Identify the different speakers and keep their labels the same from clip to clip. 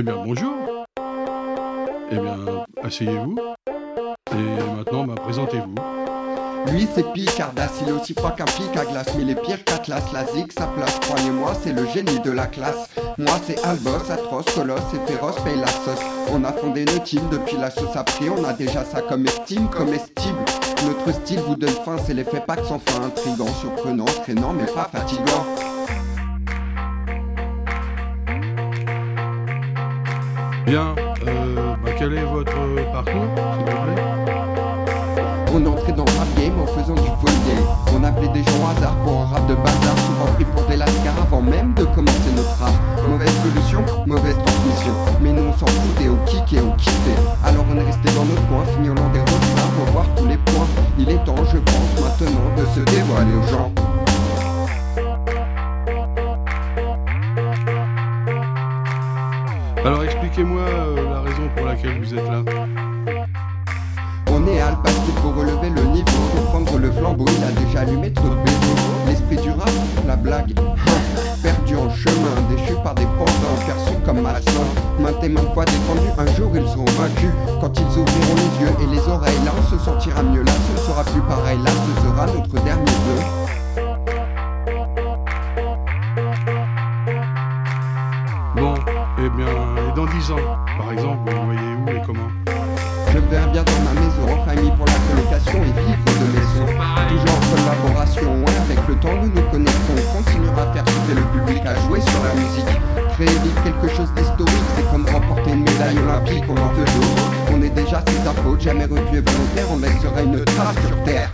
Speaker 1: Eh bien, bonjour. Eh bien, asseyez-vous. Et maintenant, bah, présentez-vous.
Speaker 2: Lui c'est Picardas, il est aussi froid qu'un pic à glace. Mais les pires qu'Atlas, la zig sa place. Croyez-moi c'est le génie de la classe. Moi c'est Albos, atroce, colosse et féroce paye la sauce On a fondé une team depuis la sauce a pris On a déjà ça comme estime, comestible Notre style vous donne faim, c'est l'effet pack sans fin Intrigant, surprenant, traînant mais pas fatigant
Speaker 1: Bien, euh, bah, quel est votre parcours, s'il vous plaît
Speaker 2: On entrait dans rap game en faisant du game On appelait des gens hasard pour un rap de bazar Souvent pris pour des lascars avant même de commencer notre rap. Mauvaise solution, mauvaise transmission. Mais nous on s'en foutait au kick et au kiffé Alors on est resté dans notre coin, fignolant des retards pour voir tous les points. Il est temps je pense maintenant de se dévoiler aux gens
Speaker 1: expliquez-moi euh, la raison pour laquelle vous êtes là.
Speaker 2: On est à le pour relever le niveau, pour prendre le flambeau, il a déjà allumé trop de L'esprit du rap, la blague, perdu en chemin, déchu par des pantins, perçus comme malsains. Maintes et maintes fois défendus, un jour ils seront vaincus. Quand ils ouvriront les yeux et les oreilles, là on se sentira mieux, là ce sera plus pareil, là ce sera notre
Speaker 1: 10 ans, par exemple, vous voyez où et comment
Speaker 2: Je verrai bien dans ma maison, en famille pour la colocation et vivre de maison. Toujours en collaboration, avec le temps nous nous connectons. On continuera à faire chuter le public à jouer sur la musique. Créer vivre quelque chose d'historique, c'est comme remporter une médaille olympique, on en veut d'autres. On est déjà ses apôtres, jamais repu et volontaire, on laissera une trace sur terre.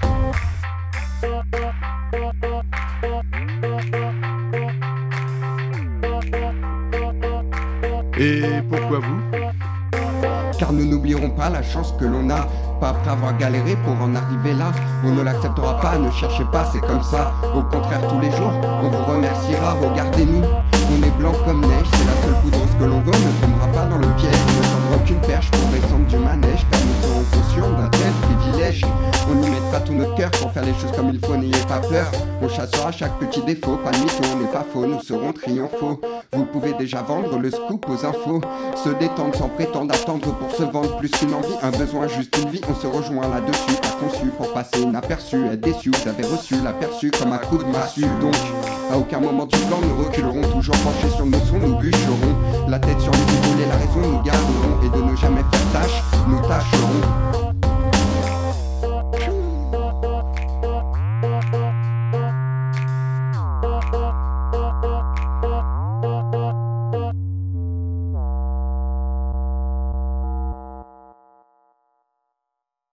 Speaker 1: Et pourquoi vous?
Speaker 2: Car nous n'oublierons pas la chance que l'on a, pas après avoir galéré pour en arriver là. On ne l'acceptera pas, ne cherchez pas, c'est comme ça. Au contraire, tous les jours, on vous remerciera, regardez-nous. On est blanc comme tout notre cœur pour faire les choses comme il faut, n'ayez pas peur. On chassera chaque petit défaut, pas de mytho, on n'est pas faux, nous serons triomphaux. Vous pouvez déjà vendre le scoop aux infos, se détendre sans prétendre attendre pour se vendre plus qu'une envie, un besoin, juste une vie. On se rejoint là-dessus, pas conçu pour passer inaperçu, être déçu. Vous avez reçu l'aperçu comme un coup de massue, donc à aucun moment du plan nous reculerons, toujours penchés sur nos sons, nous bûcherons. La tête sur les épaules et la raison nous garderons et de ne jamais faire tâche, nous tâcherons.